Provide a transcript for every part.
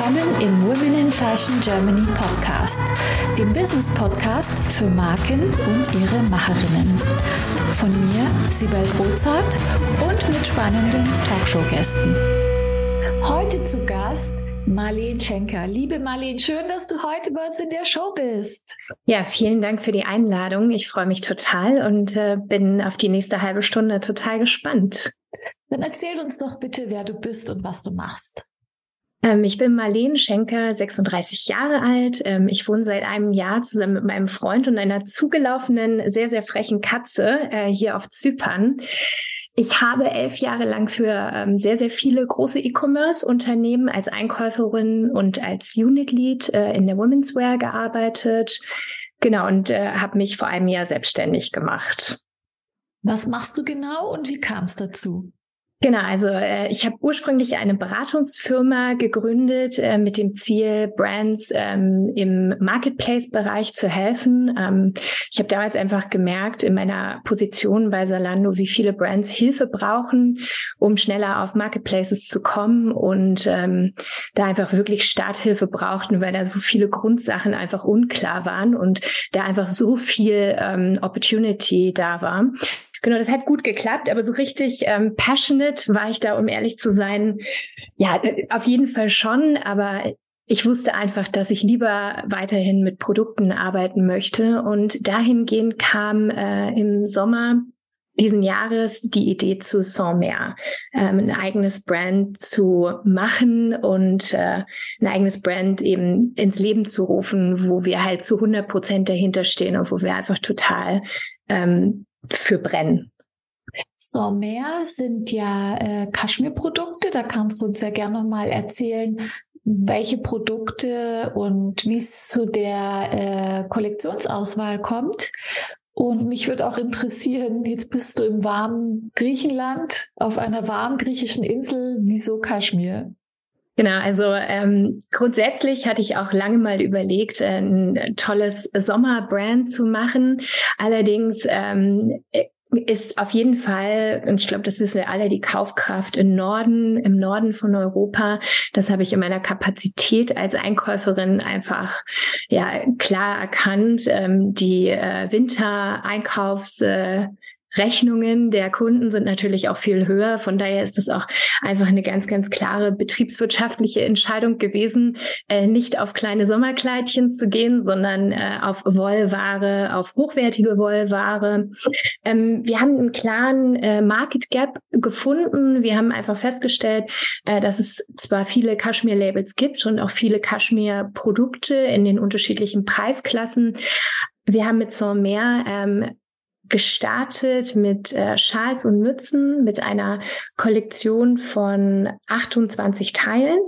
willkommen im Women in Fashion Germany Podcast, dem Business Podcast für Marken und ihre Macherinnen. Von mir, Sibel Rozart und mit spannenden Talkshow-Gästen. Heute zu Gast Marlene Schenker. Liebe Marlene, schön, dass du heute bei uns in der Show bist. Ja, vielen Dank für die Einladung. Ich freue mich total und äh, bin auf die nächste halbe Stunde total gespannt. Dann erzähl uns doch bitte, wer du bist und was du machst. Ähm, ich bin Marlene Schenker, 36 Jahre alt. Ähm, ich wohne seit einem Jahr zusammen mit meinem Freund und einer zugelaufenen, sehr, sehr frechen Katze äh, hier auf Zypern. Ich habe elf Jahre lang für ähm, sehr, sehr viele große E-Commerce-Unternehmen als Einkäuferin und als Unit Lead äh, in der Women's Wear gearbeitet. Genau, und äh, habe mich vor einem Jahr selbstständig gemacht. Was machst du genau und wie kam es dazu? Genau, also äh, ich habe ursprünglich eine Beratungsfirma gegründet äh, mit dem Ziel, Brands ähm, im Marketplace-Bereich zu helfen. Ähm, ich habe damals einfach gemerkt in meiner Position bei Salando, wie viele Brands Hilfe brauchen, um schneller auf Marketplaces zu kommen und ähm, da einfach wirklich Starthilfe brauchten, weil da so viele Grundsachen einfach unklar waren und da einfach so viel ähm, Opportunity da war. Genau, das hat gut geklappt, aber so richtig ähm, passionate war ich da, um ehrlich zu sein. Ja, auf jeden Fall schon, aber ich wusste einfach, dass ich lieber weiterhin mit Produkten arbeiten möchte. Und dahingehend kam äh, im Sommer diesen Jahres die Idee zu Saint-Mer, ähm, ein eigenes Brand zu machen und äh, ein eigenes Brand eben ins Leben zu rufen, wo wir halt zu 100 Prozent dahinter stehen und wo wir einfach total ähm, für brennen. So, mehr sind ja äh, Kaschmir-Produkte. Da kannst du uns ja gerne mal erzählen, welche Produkte und wie es zu der äh, Kollektionsauswahl kommt. Und mich würde auch interessieren, jetzt bist du im warmen Griechenland, auf einer warmen griechischen Insel. Wieso Kaschmir? Genau, also ähm, grundsätzlich hatte ich auch lange mal überlegt, ein tolles Sommerbrand zu machen. Allerdings ähm, ist auf jeden Fall, und ich glaube, das wissen wir alle, die Kaufkraft im Norden, im Norden von Europa. Das habe ich in meiner Kapazität als Einkäuferin einfach ja klar erkannt. Ähm, die äh, Wintereinkaufs äh, Rechnungen der Kunden sind natürlich auch viel höher. Von daher ist es auch einfach eine ganz, ganz klare betriebswirtschaftliche Entscheidung gewesen, äh, nicht auf kleine Sommerkleidchen zu gehen, sondern äh, auf Wollware, auf hochwertige Wollware. Ähm, wir haben einen klaren äh, Market Gap gefunden. Wir haben einfach festgestellt, äh, dass es zwar viele Kaschmir-Labels gibt und auch viele Kaschmir-Produkte in den unterschiedlichen Preisklassen. Wir haben mit mehr ähm, gestartet mit äh, Schals und Mützen, mit einer Kollektion von 28 Teilen.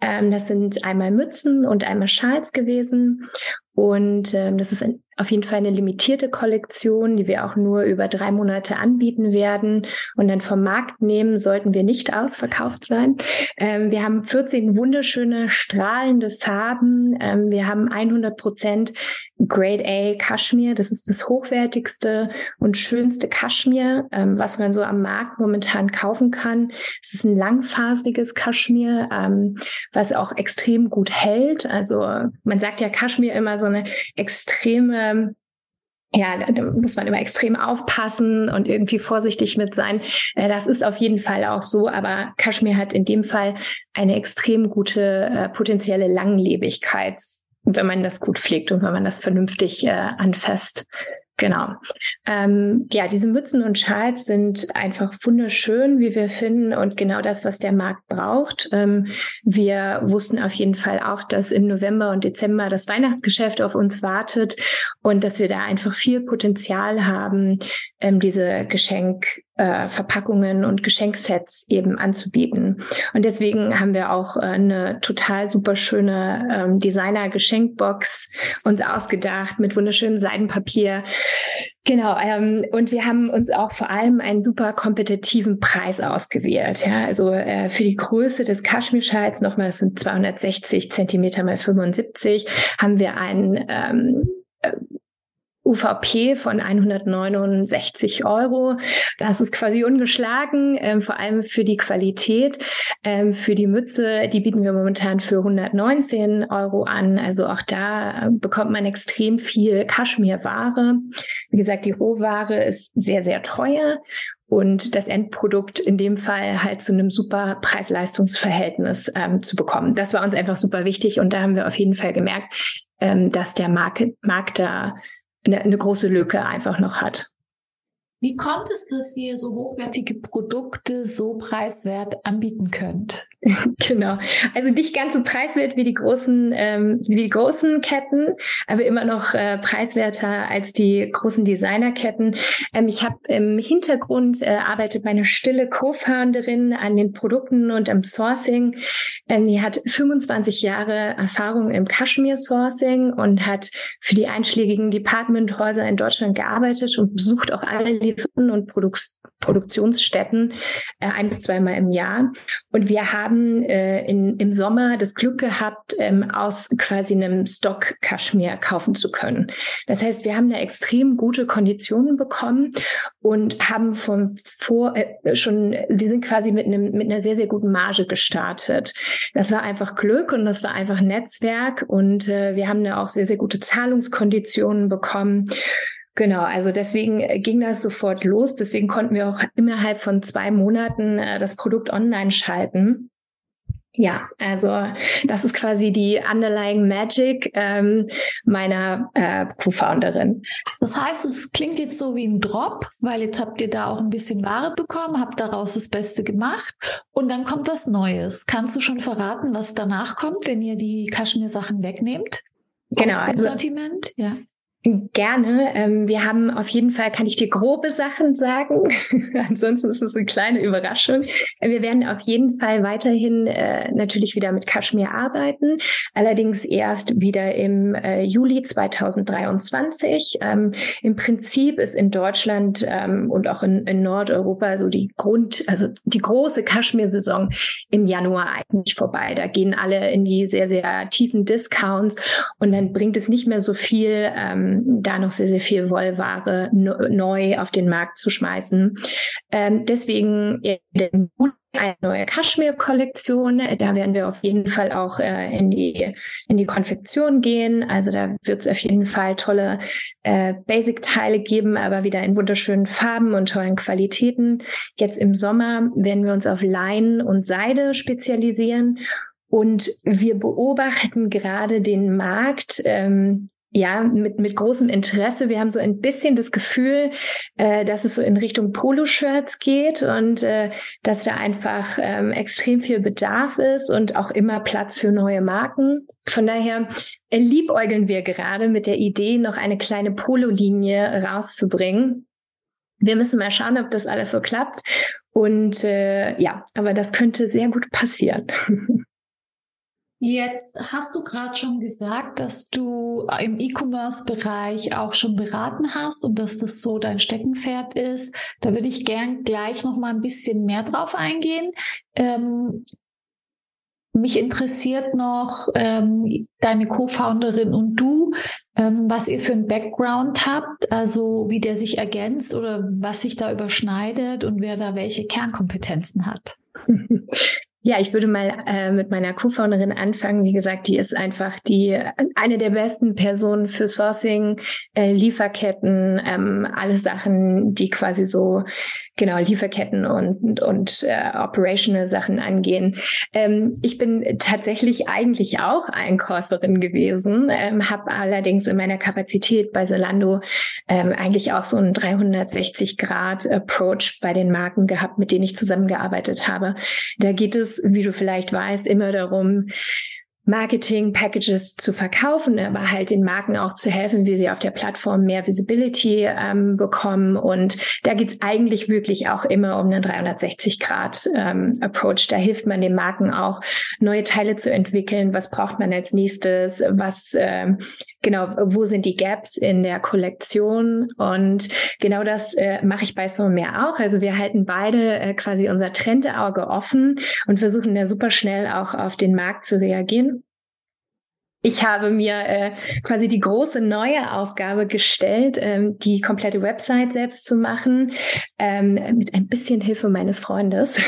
Ähm, das sind einmal Mützen und einmal Schals gewesen. Und ähm, das ist ein, auf jeden Fall eine limitierte Kollektion, die wir auch nur über drei Monate anbieten werden und dann vom Markt nehmen, sollten wir nicht ausverkauft sein. Ähm, wir haben 14 wunderschöne, strahlende Farben. Ähm, wir haben 100 Prozent Grade A Kaschmir. Das ist das hochwertigste und schönste Kaschmir, ähm, was man so am Markt momentan kaufen kann. Es ist ein langfaseriges Kaschmir, ähm, was auch extrem gut hält. Also man sagt ja Kaschmir immer so eine extreme ja, da muss man immer extrem aufpassen und irgendwie vorsichtig mit sein. Äh, das ist auf jeden Fall auch so, aber Kaschmir hat in dem Fall eine extrem gute äh, potenzielle Langlebigkeit, wenn man das gut pflegt und wenn man das vernünftig äh, anfasst. Genau. Ähm, ja, diese Mützen und Schals sind einfach wunderschön, wie wir finden, und genau das, was der Markt braucht. Ähm, wir wussten auf jeden Fall auch, dass im November und Dezember das Weihnachtsgeschäft auf uns wartet und dass wir da einfach viel Potenzial haben, ähm, diese Geschenk äh, Verpackungen und Geschenksets eben anzubieten. Und deswegen haben wir auch äh, eine total super schöne ähm, Designer-Geschenkbox uns ausgedacht mit wunderschönem Seidenpapier. Genau, ähm, und wir haben uns auch vor allem einen super kompetitiven Preis ausgewählt. Ja, also äh, für die Größe des Kaschmirschals nochmal, das sind 260 Zentimeter mal 75, haben wir einen ähm, äh, UVP von 169 Euro. Das ist quasi ungeschlagen, ähm, vor allem für die Qualität. Ähm, für die Mütze, die bieten wir momentan für 119 Euro an. Also auch da bekommt man extrem viel Kaschmirware. Wie gesagt, die Rohware ist sehr, sehr teuer und das Endprodukt in dem Fall halt zu einem super Preis-Leistungs-Verhältnis ähm, zu bekommen. Das war uns einfach super wichtig und da haben wir auf jeden Fall gemerkt, ähm, dass der Markt, Markt da eine, eine große Lücke einfach noch hat. Wie kommt es, dass ihr so hochwertige Produkte so preiswert anbieten könnt? genau. Also nicht ganz so preiswert wie die großen, ähm, wie die großen Ketten, aber immer noch äh, preiswerter als die großen Designerketten. Ähm, ich habe im Hintergrund äh, arbeitet meine stille Co-Founderin an den Produkten und am Sourcing. Ähm, die hat 25 Jahre Erfahrung im Kaschmir-Sourcing und hat für die einschlägigen Departmenthäuser in Deutschland gearbeitet und besucht auch alle Lieferanten und Produk Produktionsstätten äh, ein bis zweimal im Jahr. Und wir haben äh, in, im Sommer das Glück gehabt, ähm, aus quasi einem Stock Kaschmir kaufen zu können. Das heißt, wir haben da extrem gute Konditionen bekommen und haben von vor äh, schon, wir sind quasi mit einem mit einer sehr sehr guten Marge gestartet. Das war einfach Glück und das war einfach Netzwerk und äh, wir haben da auch sehr sehr gute Zahlungskonditionen bekommen. Genau, also deswegen äh, ging das sofort los. Deswegen konnten wir auch innerhalb von zwei Monaten äh, das Produkt online schalten. Ja, also das ist quasi die underlying Magic ähm, meiner äh, Co-Founderin. Das heißt, es klingt jetzt so wie ein Drop, weil jetzt habt ihr da auch ein bisschen Ware bekommen, habt daraus das Beste gemacht und dann kommt was Neues. Kannst du schon verraten, was danach kommt, wenn ihr die Kaschmir-Sachen wegnehmt? Genau. Aus dem also, Sortiment, ja. Gerne. Ähm, wir haben auf jeden Fall, kann ich dir grobe Sachen sagen. Ansonsten ist es eine kleine Überraschung. Wir werden auf jeden Fall weiterhin äh, natürlich wieder mit Kaschmir arbeiten. Allerdings erst wieder im äh, Juli 2023. Ähm, Im Prinzip ist in Deutschland ähm, und auch in, in, Nordeuropa so die Grund, also die große Kaschmir-Saison im Januar eigentlich vorbei. Da gehen alle in die sehr, sehr tiefen Discounts und dann bringt es nicht mehr so viel, da noch sehr, sehr viel Wollware neu auf den Markt zu schmeißen. Ähm, deswegen eine neue Kaschmir-Kollektion. Da werden wir auf jeden Fall auch äh, in die in die Konfektion gehen. Also da wird es auf jeden Fall tolle äh, Basic-Teile geben, aber wieder in wunderschönen Farben und tollen Qualitäten. Jetzt im Sommer werden wir uns auf Leinen und Seide spezialisieren. Und wir beobachten gerade den Markt ähm, ja, mit, mit großem Interesse. Wir haben so ein bisschen das Gefühl, äh, dass es so in Richtung Poloshirts geht und äh, dass da einfach ähm, extrem viel Bedarf ist und auch immer Platz für neue Marken. Von daher äh, liebäugeln wir gerade mit der Idee, noch eine kleine Polo-Linie rauszubringen. Wir müssen mal schauen, ob das alles so klappt. Und äh, ja, aber das könnte sehr gut passieren. Jetzt hast du gerade schon gesagt, dass du im E-Commerce-Bereich auch schon beraten hast und dass das so dein Steckenpferd ist. Da würde ich gern gleich noch mal ein bisschen mehr drauf eingehen. Ähm, mich interessiert noch ähm, deine Co-Founderin und du, ähm, was ihr für einen Background habt, also wie der sich ergänzt oder was sich da überschneidet und wer da welche Kernkompetenzen hat. Ja, ich würde mal äh, mit meiner Co-Founderin anfangen. Wie gesagt, die ist einfach die eine der besten Personen für Sourcing, äh, Lieferketten, ähm, alle Sachen, die quasi so genau Lieferketten und und, und äh, operational Sachen angehen. Ähm, ich bin tatsächlich eigentlich auch Einkäuferin gewesen, ähm, habe allerdings in meiner Kapazität bei Zalando ähm, eigentlich auch so einen 360 Grad Approach bei den Marken gehabt, mit denen ich zusammengearbeitet habe. Da geht es wie du vielleicht weißt, immer darum, Marketing-Packages zu verkaufen, aber halt den Marken auch zu helfen, wie sie auf der Plattform mehr Visibility ähm, bekommen. Und da geht's eigentlich wirklich auch immer um einen 360-Grad-Approach. Ähm, da hilft man den Marken auch, neue Teile zu entwickeln. Was braucht man als nächstes? Was ähm, genau, wo sind die Gaps in der Kollektion? Und genau das äh, mache ich bei So mehr auch. Also wir halten beide äh, quasi unser Trendeauge offen und versuchen da super schnell auch auf den Markt zu reagieren. Ich habe mir äh, quasi die große neue Aufgabe gestellt, ähm, die komplette Website selbst zu machen, ähm, mit ein bisschen Hilfe meines Freundes.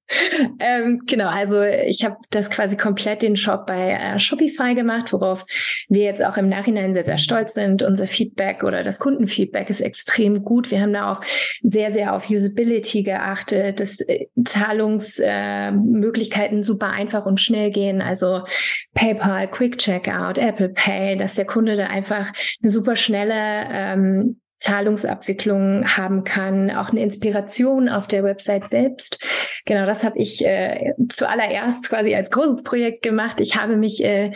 ähm, genau, also ich habe das quasi komplett den Shop bei äh, Shopify gemacht, worauf wir jetzt auch im Nachhinein sehr, sehr stolz sind. Unser Feedback oder das Kundenfeedback ist extrem gut. Wir haben da auch sehr, sehr auf Usability geachtet, dass äh, Zahlungsmöglichkeiten äh, super einfach und schnell gehen. Also PayPal, QuickCheck, Checkout, Apple Pay, dass der Kunde da einfach eine super schnelle ähm, Zahlungsabwicklung haben kann, auch eine Inspiration auf der Website selbst. Genau, das habe ich äh, zuallererst quasi als großes Projekt gemacht. Ich habe mich äh,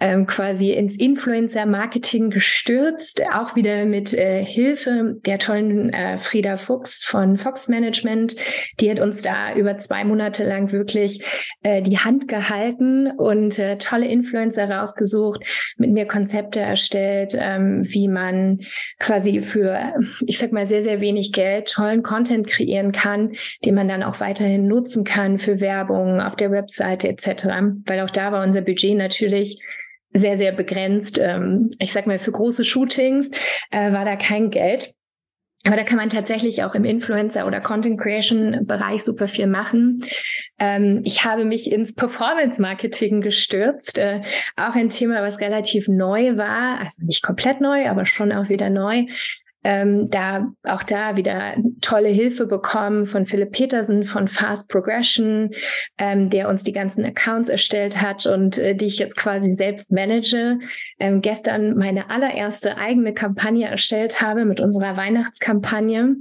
ähm, quasi ins Influencer-Marketing gestürzt, auch wieder mit äh, Hilfe der tollen äh, Frieda Fuchs von Fox Management. Die hat uns da über zwei Monate lang wirklich äh, die Hand gehalten und äh, tolle Influencer rausgesucht, mit mir Konzepte erstellt, ähm, wie man quasi für, ich sag mal, sehr, sehr wenig Geld tollen Content kreieren kann, den man dann auch weiterhin nutzen kann für Werbung auf der Webseite etc. Weil auch da war unser Budget natürlich sehr, sehr begrenzt. Ähm, ich sag mal, für große Shootings äh, war da kein Geld. Aber da kann man tatsächlich auch im Influencer- oder Content-Creation-Bereich super viel machen. Ähm, ich habe mich ins Performance-Marketing gestürzt. Äh, auch ein Thema, was relativ neu war. Also nicht komplett neu, aber schon auch wieder neu ähm, da auch da wieder tolle Hilfe bekommen von Philipp Petersen von Fast Progression, ähm, der uns die ganzen Accounts erstellt hat und äh, die ich jetzt quasi selbst manage. Ähm, gestern meine allererste eigene Kampagne erstellt habe mit unserer Weihnachtskampagne.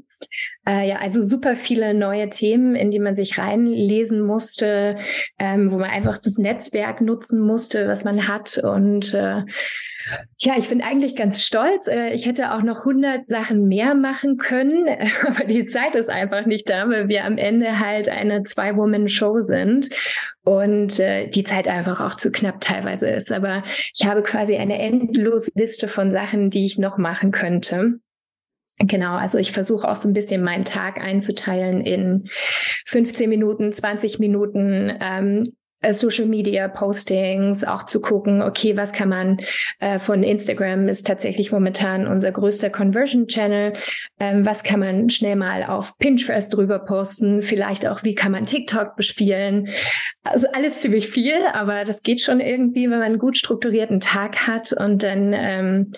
Äh, ja, also super viele neue Themen, in die man sich reinlesen musste, ähm, wo man einfach das Netzwerk nutzen musste, was man hat. Und äh, ja, ich bin eigentlich ganz stolz. Äh, ich hätte auch noch 100 Sachen mehr machen können, aber die Zeit ist einfach nicht da, weil wir am Ende halt eine Zwei-Woman-Show sind und äh, die Zeit einfach auch zu knapp teilweise ist. Aber ich habe quasi eine endlose Liste von Sachen, die ich noch machen könnte. Genau, also ich versuche auch so ein bisschen meinen Tag einzuteilen in 15 Minuten, 20 Minuten ähm, äh, Social Media Postings, auch zu gucken, okay, was kann man äh, von Instagram ist tatsächlich momentan unser größter Conversion Channel. Ähm, was kann man schnell mal auf Pinterest drüber posten? Vielleicht auch, wie kann man TikTok bespielen? Also alles ziemlich viel, aber das geht schon irgendwie, wenn man einen gut strukturierten Tag hat und dann ähm,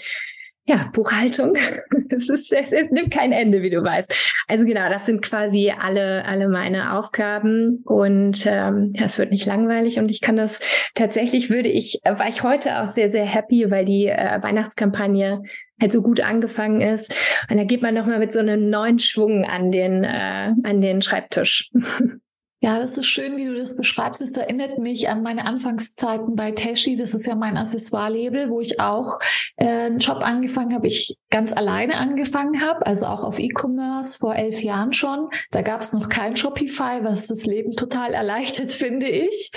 ja, Buchhaltung. es, ist, es, es nimmt kein Ende, wie du weißt. Also genau, das sind quasi alle, alle meine Aufgaben und ähm, ja, es wird nicht langweilig und ich kann das tatsächlich würde ich, war ich heute auch sehr, sehr happy, weil die äh, Weihnachtskampagne halt so gut angefangen ist. Und da geht man nochmal mit so einem neuen Schwung an den, äh, an den Schreibtisch. Ja, das ist schön, wie du das beschreibst. Es erinnert mich an meine Anfangszeiten bei Teshi. Das ist ja mein Accessoire-Label, wo ich auch äh, einen Job angefangen habe. Ich ganz alleine angefangen habe, also auch auf E-Commerce vor elf Jahren schon. Da gab es noch kein Shopify, was das Leben total erleichtert, finde ich.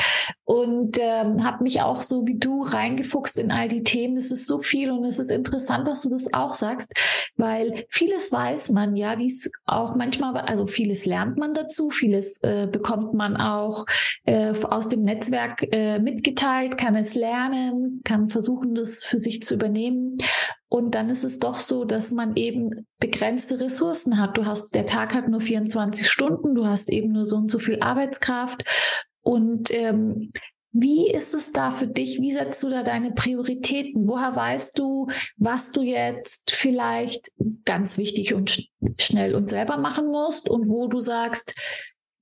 Und ähm, habe mich auch so wie du reingefuchst in all die Themen. Es ist so viel und es ist interessant, dass du das auch sagst, weil vieles weiß man ja, wie es auch manchmal, also vieles lernt man dazu, vieles äh, bekommt bekommt man auch äh, aus dem Netzwerk äh, mitgeteilt, kann es lernen, kann versuchen, das für sich zu übernehmen. Und dann ist es doch so, dass man eben begrenzte Ressourcen hat. Du hast, der Tag hat nur 24 Stunden, du hast eben nur so und so viel Arbeitskraft. Und ähm, wie ist es da für dich? Wie setzt du da deine Prioritäten? Woher weißt du, was du jetzt vielleicht ganz wichtig und sch schnell und selber machen musst und wo du sagst,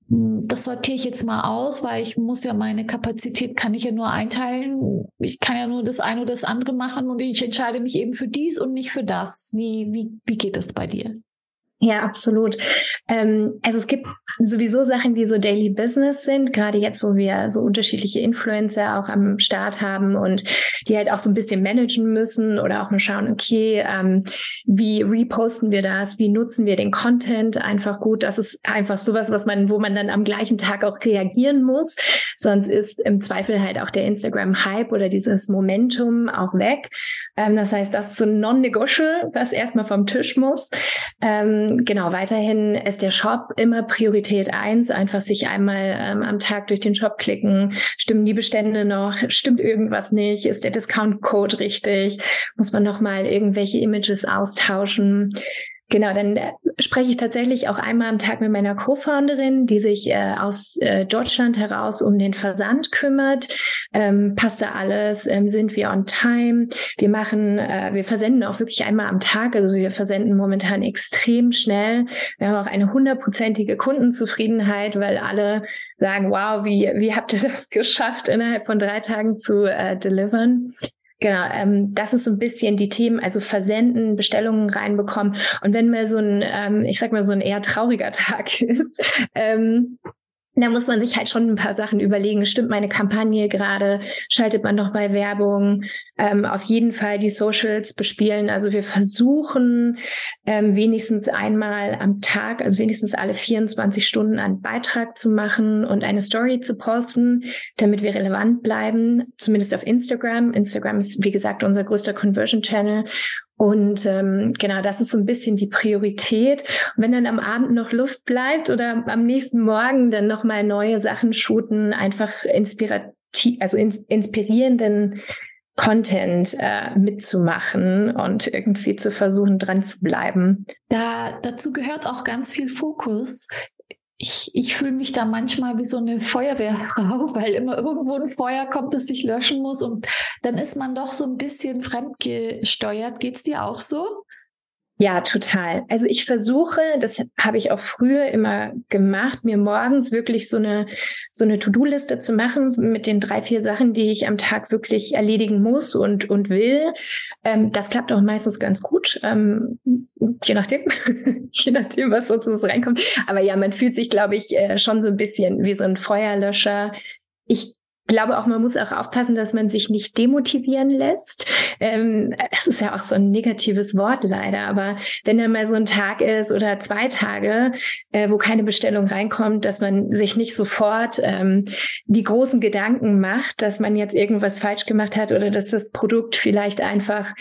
das sortiere ich jetzt mal aus, weil ich muss ja meine Kapazität kann ich ja nur einteilen. Ich kann ja nur das eine oder das andere machen und ich entscheide mich eben für dies und nicht für das. Wie, wie, wie geht das bei dir? Ja, absolut. Ähm, also es gibt sowieso Sachen, die so Daily Business sind, gerade jetzt, wo wir so unterschiedliche Influencer auch am Start haben und die halt auch so ein bisschen managen müssen oder auch mal schauen, okay, ähm, wie reposten wir das, wie nutzen wir den Content einfach gut. Das ist einfach sowas, was man, wo man dann am gleichen Tag auch reagieren muss. Sonst ist im Zweifel halt auch der Instagram-Hype oder dieses Momentum auch weg. Ähm, das heißt, das ist so ein Non-Negotiable, was erstmal vom Tisch muss. Ähm, ähm, genau, weiterhin ist der Shop immer Priorität eins. Einfach sich einmal ähm, am Tag durch den Shop klicken. Stimmen die Bestände noch? Stimmt irgendwas nicht? Ist der Discount-Code richtig? Muss man nochmal irgendwelche Images austauschen? Genau, dann äh, spreche ich tatsächlich auch einmal am Tag mit meiner Co-Founderin, die sich äh, aus äh, Deutschland heraus um den Versand kümmert. Ähm, passt da alles? Ähm, sind wir on time? Wir machen, äh, wir versenden auch wirklich einmal am Tag. Also wir versenden momentan extrem schnell. Wir haben auch eine hundertprozentige Kundenzufriedenheit, weil alle sagen, wow, wie, wie habt ihr das geschafft, innerhalb von drei Tagen zu äh, delivern? Genau, ähm, das ist so ein bisschen die Themen, also versenden, Bestellungen reinbekommen. Und wenn mal so ein, ähm, ich sag mal, so ein eher trauriger Tag ist, ähm, da muss man sich halt schon ein paar Sachen überlegen. Stimmt meine Kampagne gerade? Schaltet man noch bei Werbung? Ähm, auf jeden Fall die Socials bespielen. Also wir versuchen ähm, wenigstens einmal am Tag, also wenigstens alle 24 Stunden einen Beitrag zu machen und eine Story zu posten, damit wir relevant bleiben. Zumindest auf Instagram. Instagram ist, wie gesagt, unser größter Conversion Channel. Und ähm, genau, das ist so ein bisschen die Priorität. Und wenn dann am Abend noch Luft bleibt oder am nächsten Morgen dann nochmal neue Sachen shooten, einfach inspirativ, also ins, inspirierenden Content äh, mitzumachen und irgendwie zu versuchen, dran zu bleiben. Da, dazu gehört auch ganz viel Fokus ich, ich fühle mich da manchmal wie so eine Feuerwehrfrau, weil immer irgendwo ein Feuer kommt, das ich löschen muss und dann ist man doch so ein bisschen fremdgesteuert. Geht's dir auch so? Ja, total. Also ich versuche, das habe ich auch früher immer gemacht, mir morgens wirklich so eine so eine To-Do-Liste zu machen mit den drei vier Sachen, die ich am Tag wirklich erledigen muss und und will. Ähm, das klappt auch meistens ganz gut, ähm, je nachdem, je nachdem, was so reinkommt. Aber ja, man fühlt sich, glaube ich, äh, schon so ein bisschen wie so ein Feuerlöscher. Ich glaube auch, man muss auch aufpassen, dass man sich nicht demotivieren lässt. Ähm, das ist ja auch so ein negatives Wort leider, aber wenn da mal so ein Tag ist oder zwei Tage, äh, wo keine Bestellung reinkommt, dass man sich nicht sofort ähm, die großen Gedanken macht, dass man jetzt irgendwas falsch gemacht hat oder dass das Produkt vielleicht einfach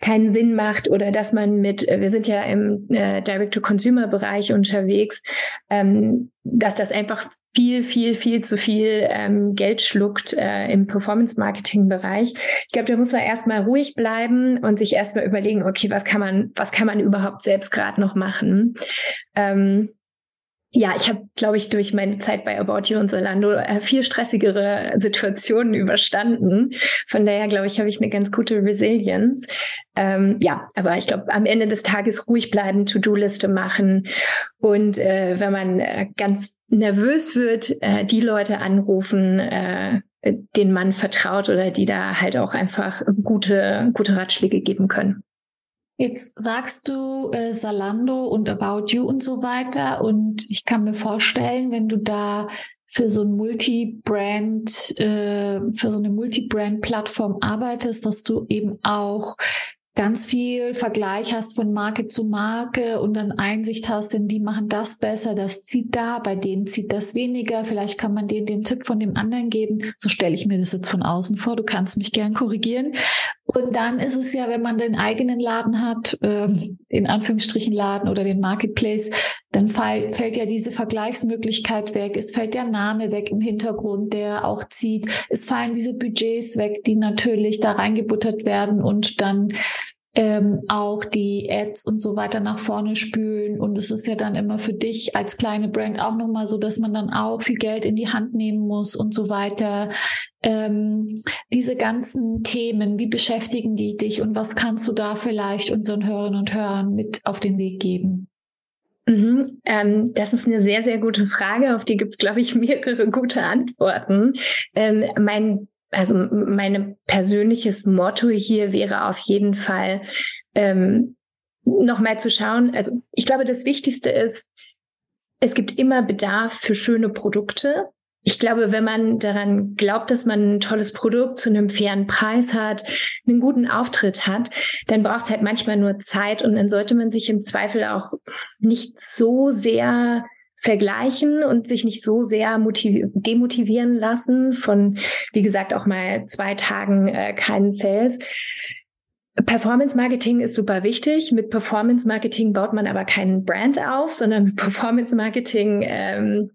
keinen Sinn macht oder dass man mit, äh, wir sind ja im äh, Direct-to-Consumer-Bereich unterwegs, ähm, dass das einfach viel, viel, viel zu viel ähm, Geld schluckt äh, im Performance-Marketing-Bereich. Ich glaube, da muss man erstmal ruhig bleiben und sich erstmal überlegen, okay, was kann man, was kann man überhaupt selbst gerade noch machen? Ähm, ja, ich habe, glaube ich, durch meine Zeit bei About You und Zalando äh, viel stressigere Situationen überstanden. Von daher, glaube ich, habe ich eine ganz gute Resilience. Ähm, ja, aber ich glaube, am Ende des Tages ruhig bleiben, To-Do-Liste machen und äh, wenn man äh, ganz nervös wird, äh, die Leute anrufen, äh, den man vertraut oder die da halt auch einfach gute, gute Ratschläge geben können. Jetzt sagst du äh, Salando und About You und so weiter. Und ich kann mir vorstellen, wenn du da für so ein Multi-Brand, äh, für so eine Multi-Brand-Plattform arbeitest, dass du eben auch ganz viel Vergleich hast von Marke zu Marke und dann Einsicht hast, denn die machen das besser, das zieht da, bei denen zieht das weniger, vielleicht kann man denen den Tipp von dem anderen geben. So stelle ich mir das jetzt von außen vor, du kannst mich gern korrigieren. Und dann ist es ja, wenn man den eigenen Laden hat, äh, in Anführungsstrichen Laden oder den Marketplace, dann fall, fällt ja diese Vergleichsmöglichkeit weg. Es fällt der Name weg im Hintergrund, der auch zieht. Es fallen diese Budgets weg, die natürlich da reingebuttert werden und dann ähm, auch die Ads und so weiter nach vorne spülen. Und es ist ja dann immer für dich als kleine Brand auch nochmal so, dass man dann auch viel Geld in die Hand nehmen muss und so weiter. Ähm, diese ganzen Themen, wie beschäftigen die dich und was kannst du da vielleicht unseren Hörerinnen und Hörern mit auf den Weg geben? Mhm, ähm, das ist eine sehr, sehr gute Frage. Auf die gibt es, glaube ich, mehrere gute Antworten. Ähm, mein also mein persönliches Motto hier wäre auf jeden Fall, ähm, noch mal zu schauen. Also ich glaube, das Wichtigste ist, es gibt immer Bedarf für schöne Produkte. Ich glaube, wenn man daran glaubt, dass man ein tolles Produkt zu einem fairen Preis hat, einen guten Auftritt hat, dann braucht es halt manchmal nur Zeit und dann sollte man sich im Zweifel auch nicht so sehr vergleichen und sich nicht so sehr demotivieren lassen von, wie gesagt, auch mal zwei Tagen äh, keinen Sales. Performance Marketing ist super wichtig. Mit Performance Marketing baut man aber keinen Brand auf, sondern mit Performance Marketing ähm,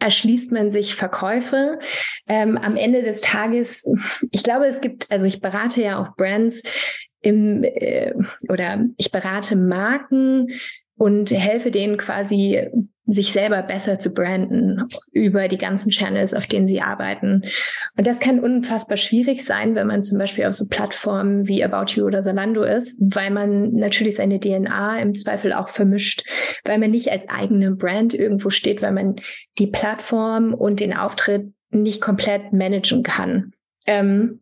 erschließt man sich Verkäufe. Ähm, am Ende des Tages, ich glaube, es gibt, also ich berate ja auch Brands im äh, oder ich berate Marken und helfe denen quasi sich selber besser zu branden über die ganzen Channels, auf denen sie arbeiten. Und das kann unfassbar schwierig sein, wenn man zum Beispiel auf so Plattformen wie About You oder Zalando ist, weil man natürlich seine DNA im Zweifel auch vermischt, weil man nicht als eigene Brand irgendwo steht, weil man die Plattform und den Auftritt nicht komplett managen kann. Ähm,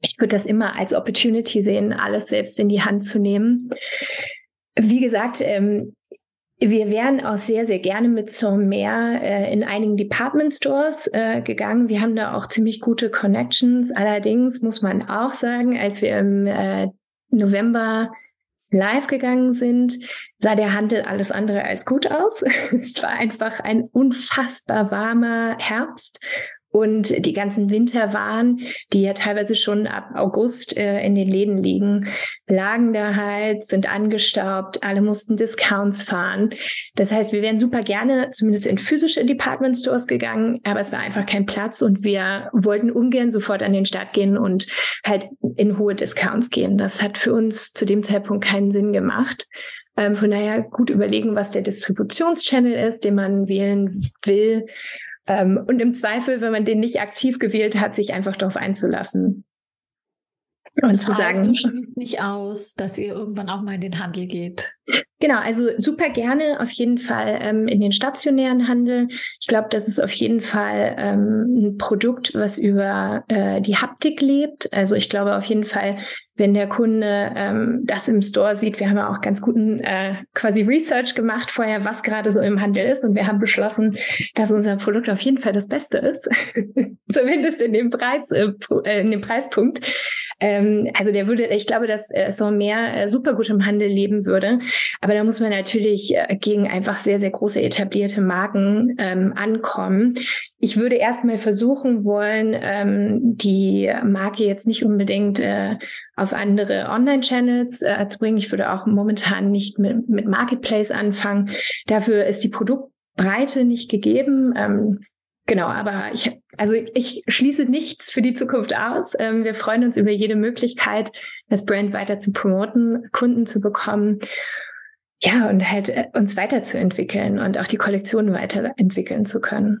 ich würde das immer als Opportunity sehen, alles selbst in die Hand zu nehmen. Wie gesagt, ähm, wir wären auch sehr, sehr gerne mit Sommer äh, in einigen Department Stores äh, gegangen. Wir haben da auch ziemlich gute Connections. Allerdings muss man auch sagen, als wir im äh, November live gegangen sind, sah der Handel alles andere als gut aus. es war einfach ein unfassbar warmer Herbst und die ganzen Winterwaren, die ja teilweise schon ab August äh, in den Läden liegen, lagen da halt, sind angestaubt, alle mussten Discounts fahren. Das heißt, wir wären super gerne zumindest in physische Department Stores gegangen, aber es war einfach kein Platz und wir wollten ungern sofort an den Start gehen und halt in hohe Discounts gehen. Das hat für uns zu dem Zeitpunkt keinen Sinn gemacht. Ähm, von daher gut überlegen, was der Distributionschannel ist, den man wählen will und im Zweifel, wenn man den nicht aktiv gewählt hat, sich einfach darauf einzulassen. Und das zu heißt, sagen, du schließt nicht aus, dass ihr irgendwann auch mal in den Handel geht. Genau, also super gerne auf jeden Fall ähm, in den stationären Handel. Ich glaube, das ist auf jeden Fall ähm, ein Produkt, was über äh, die Haptik lebt. Also ich glaube auf jeden Fall, wenn der Kunde ähm, das im Store sieht, wir haben ja auch ganz guten äh, quasi Research gemacht vorher, was gerade so im Handel ist und wir haben beschlossen, dass unser Produkt auf jeden Fall das Beste ist, zumindest in dem Preis, äh, äh, in dem Preispunkt. Ähm, also der würde, ich glaube, dass äh, so mehr äh, super gut im Handel leben würde. Aber da muss man natürlich äh, gegen einfach sehr, sehr große etablierte Marken ähm, ankommen. Ich würde erstmal versuchen wollen, ähm, die Marke jetzt nicht unbedingt äh, auf andere Online-Channels äh, zu bringen. Ich würde auch momentan nicht mit, mit Marketplace anfangen. Dafür ist die Produktbreite nicht gegeben. Ähm, Genau, aber ich, also ich schließe nichts für die Zukunft aus. Ähm, wir freuen uns über jede Möglichkeit, das Brand weiter zu promoten, Kunden zu bekommen. Ja, und halt äh, uns weiterzuentwickeln und auch die Kollektion weiterentwickeln zu können.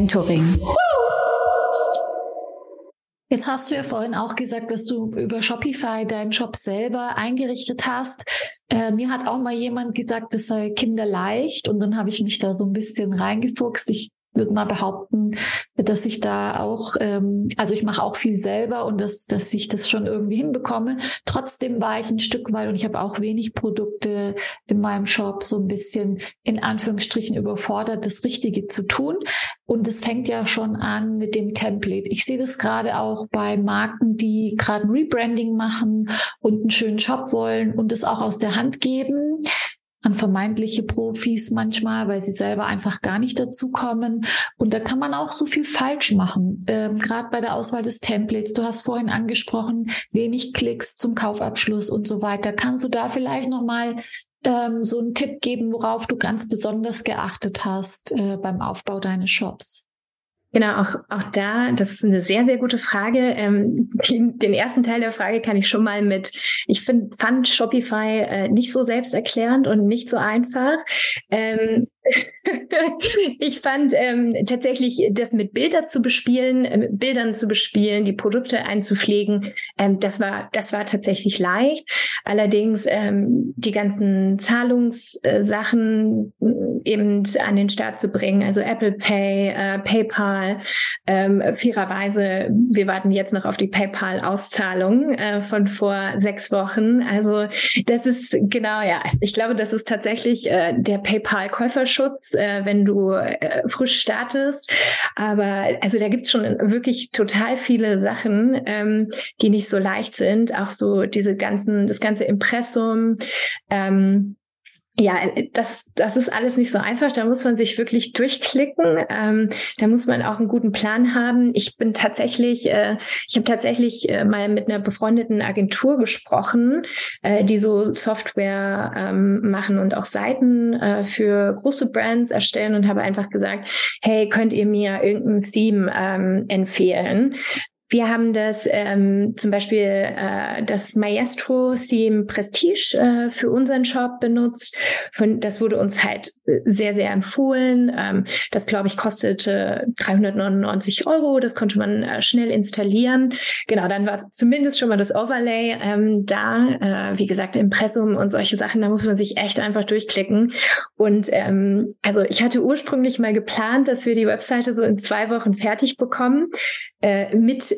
mentoring. Jetzt hast du ja vorhin auch gesagt, dass du über Shopify deinen Shop selber eingerichtet hast. Äh, mir hat auch mal jemand gesagt, das sei kinderleicht und dann habe ich mich da so ein bisschen reingefuchst. Ich würde mal behaupten, dass ich da auch, ähm, also ich mache auch viel selber und dass, dass ich das schon irgendwie hinbekomme. Trotzdem war ich ein Stück weit und ich habe auch wenig Produkte in meinem Shop so ein bisschen in Anführungsstrichen überfordert, das Richtige zu tun. Und es fängt ja schon an mit dem Template. Ich sehe das gerade auch bei Marken, die gerade ein Rebranding machen und einen schönen Shop wollen und es auch aus der Hand geben an vermeintliche Profis manchmal, weil sie selber einfach gar nicht dazukommen. Und da kann man auch so viel falsch machen, ähm, gerade bei der Auswahl des Templates. Du hast vorhin angesprochen, wenig Klicks zum Kaufabschluss und so weiter. Kannst du da vielleicht nochmal ähm, so einen Tipp geben, worauf du ganz besonders geachtet hast äh, beim Aufbau deines Shops? Genau, auch, auch da, das ist eine sehr, sehr gute Frage. Ähm, den ersten Teil der Frage kann ich schon mal mit, ich find, fand Shopify äh, nicht so selbsterklärend und nicht so einfach. Ähm, ich fand ähm, tatsächlich, das mit Bilder zu bespielen, äh, mit Bildern zu bespielen, die Produkte einzupflegen, ähm, das war, das war tatsächlich leicht. Allerdings ähm, die ganzen Zahlungssachen äh, eben an den Start zu bringen, also Apple Pay, äh, PayPal, ähm, fairerweise, wir warten jetzt noch auf die PayPal-Auszahlung äh, von vor sechs Wochen. Also das ist genau, ja, ich glaube, das ist tatsächlich der PayPal-Käuferschutz, äh, wenn du äh, frisch startest. Aber also da gibt's schon wirklich total viele Sachen, ähm, die nicht so leicht sind. Auch so diese ganzen, das ganze Impressum. Ähm, ja, das, das ist alles nicht so einfach. Da muss man sich wirklich durchklicken. Ähm, da muss man auch einen guten Plan haben. Ich bin tatsächlich, äh, ich habe tatsächlich äh, mal mit einer befreundeten Agentur gesprochen, äh, die so Software ähm, machen und auch Seiten äh, für große Brands erstellen und habe einfach gesagt, hey, könnt ihr mir irgendein Theme ähm, empfehlen? Wir haben das ähm, zum Beispiel äh, das Maestro Theme Prestige äh, für unseren Shop benutzt. Von, das wurde uns halt sehr, sehr empfohlen. Ähm, das, glaube ich, kostete 399 Euro. Das konnte man äh, schnell installieren. Genau, dann war zumindest schon mal das Overlay ähm, da. Äh, wie gesagt, Impressum und solche Sachen, da muss man sich echt einfach durchklicken. Und ähm, also ich hatte ursprünglich mal geplant, dass wir die Webseite so in zwei Wochen fertig bekommen äh, mit,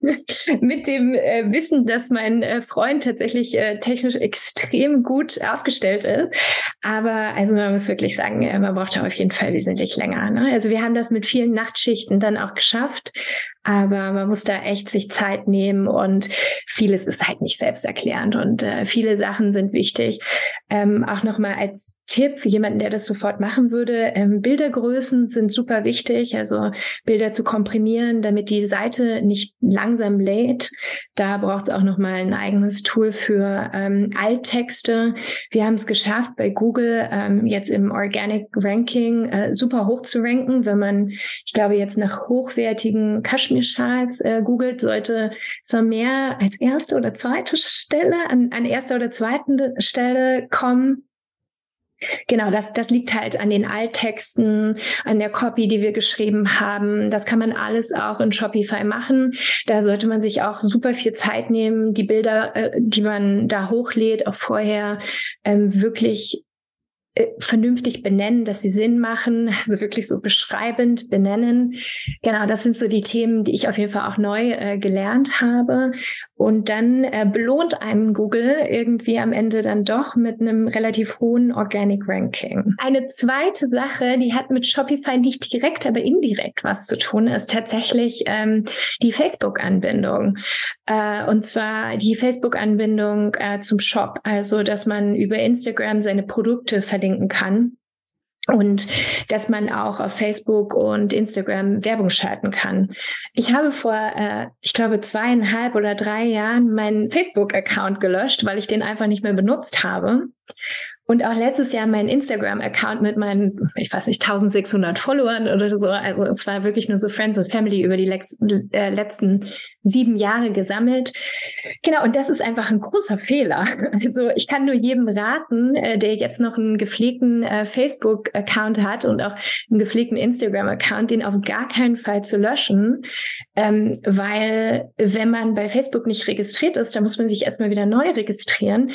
mit dem äh, Wissen, dass mein äh, Freund tatsächlich äh, technisch extrem gut aufgestellt ist. Aber also man muss wirklich sagen, äh, man braucht auf jeden Fall wesentlich länger. Ne? Also wir haben das mit vielen Nachtschichten dann auch geschafft. Aber man muss da echt sich Zeit nehmen und vieles ist halt nicht selbsterklärend und äh, viele Sachen sind wichtig. Ähm, auch nochmal als Tipp für jemanden, der das sofort machen würde, ähm, Bildergrößen sind super wichtig, also Bilder zu komprimieren, damit die Seite nicht langsam lädt. Da braucht es auch nochmal ein eigenes Tool für ähm, Alttexte. Wir haben es geschafft, bei Google ähm, jetzt im Organic Ranking äh, super hoch zu ranken, wenn man, ich glaube, jetzt nach hochwertigen Kaschmir Charts äh, googelt, sollte mehr als erste oder zweite Stelle, an, an erster oder zweiten Stelle kommen. Genau, das, das liegt halt an den Alttexten, an der Copy, die wir geschrieben haben. Das kann man alles auch in Shopify machen. Da sollte man sich auch super viel Zeit nehmen, die Bilder, äh, die man da hochlädt, auch vorher ähm, wirklich äh, vernünftig benennen, dass sie Sinn machen, also wirklich so beschreibend benennen. Genau, das sind so die Themen, die ich auf jeden Fall auch neu äh, gelernt habe. Und dann äh, belohnt einen Google irgendwie am Ende dann doch mit einem relativ hohen Organic Ranking. Eine zweite Sache, die hat mit Shopify nicht direkt, aber indirekt was zu tun, ist tatsächlich ähm, die Facebook-Anbindung. Äh, und zwar die Facebook-Anbindung äh, zum Shop. Also, dass man über Instagram seine Produkte verlinken kann. Und dass man auch auf Facebook und Instagram Werbung schalten kann. Ich habe vor, äh, ich glaube, zweieinhalb oder drei Jahren meinen Facebook-Account gelöscht, weil ich den einfach nicht mehr benutzt habe. Und auch letztes Jahr mein Instagram-Account mit meinen, ich weiß nicht, 1600 Followern oder so. Also es war wirklich nur so Friends and Family über die äh, letzten sieben Jahre gesammelt. Genau, und das ist einfach ein großer Fehler. Also ich kann nur jedem raten, äh, der jetzt noch einen gepflegten äh, Facebook-Account hat und auch einen gepflegten Instagram-Account, den auf gar keinen Fall zu löschen. Ähm, weil wenn man bei Facebook nicht registriert ist, dann muss man sich erstmal wieder neu registrieren.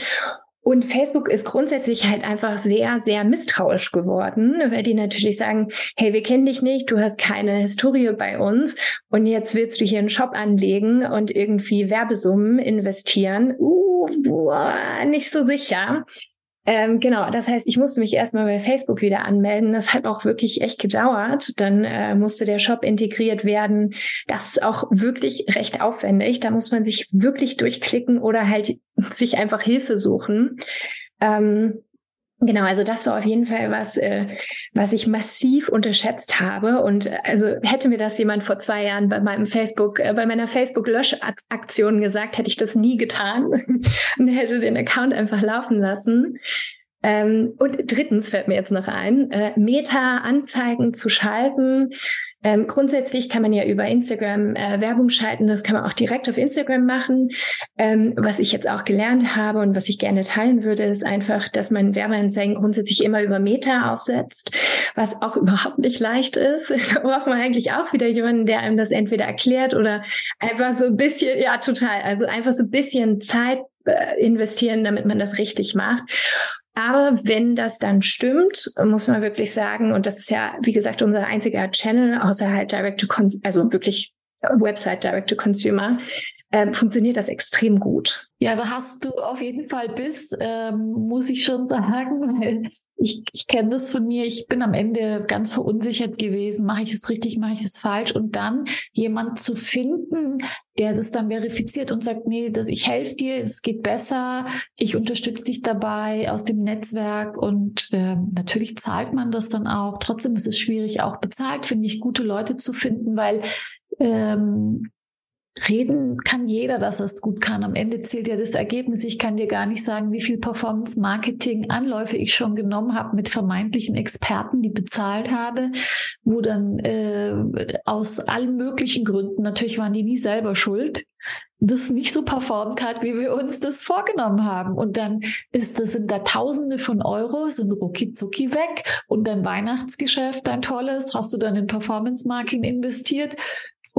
Und Facebook ist grundsätzlich halt einfach sehr, sehr misstrauisch geworden, weil die natürlich sagen, hey, wir kennen dich nicht, du hast keine Historie bei uns und jetzt willst du hier einen Shop anlegen und irgendwie Werbesummen investieren. Uh, boah, nicht so sicher. Ähm, genau, das heißt, ich musste mich erstmal bei Facebook wieder anmelden. Das hat auch wirklich echt gedauert. Dann äh, musste der Shop integriert werden. Das ist auch wirklich recht aufwendig. Da muss man sich wirklich durchklicken oder halt sich einfach Hilfe suchen. Ähm, Genau, also das war auf jeden Fall was, äh, was ich massiv unterschätzt habe. Und äh, also hätte mir das jemand vor zwei Jahren bei meinem Facebook, äh, bei meiner Facebook-Löschaktion gesagt, hätte ich das nie getan und hätte den Account einfach laufen lassen. Ähm, und drittens fällt mir jetzt noch ein, äh, Meta-Anzeigen zu schalten. Ähm, grundsätzlich kann man ja über Instagram äh, Werbung schalten. Das kann man auch direkt auf Instagram machen. Ähm, was ich jetzt auch gelernt habe und was ich gerne teilen würde, ist einfach, dass man Werbeanzeigen grundsätzlich immer über Meta aufsetzt, was auch überhaupt nicht leicht ist. Da braucht man eigentlich auch wieder jemanden, der einem das entweder erklärt oder einfach so ein bisschen, ja, total. Also einfach so ein bisschen Zeit äh, investieren, damit man das richtig macht. Aber wenn das dann stimmt, muss man wirklich sagen, und das ist ja, wie gesagt, unser einziger Channel, außer halt Direct to Consumer, also wirklich Website Direct to Consumer, ähm, funktioniert das extrem gut. Ja, da hast du auf jeden Fall Biss, ähm, muss ich schon sagen, ich, ich kenne das von mir. Ich bin am Ende ganz verunsichert gewesen. Mache ich es richtig, mache ich es falsch? Und dann jemand zu finden, der das dann verifiziert und sagt, nee, das, ich helfe dir, es geht besser, ich unterstütze dich dabei aus dem Netzwerk und äh, natürlich zahlt man das dann auch. Trotzdem ist es schwierig, auch bezahlt, finde ich, gute Leute zu finden, weil ähm, Reden kann jeder, dass er es gut kann. Am Ende zählt ja das Ergebnis. Ich kann dir gar nicht sagen, wie viel Performance-Marketing-Anläufe ich schon genommen habe mit vermeintlichen Experten, die bezahlt habe, wo dann äh, aus allen möglichen Gründen, natürlich waren die nie selber schuld, das nicht so performt hat, wie wir uns das vorgenommen haben. Und dann ist das, sind da Tausende von Euro, sind rucki weg. Und dein Weihnachtsgeschäft, dein tolles, hast du dann in Performance-Marketing investiert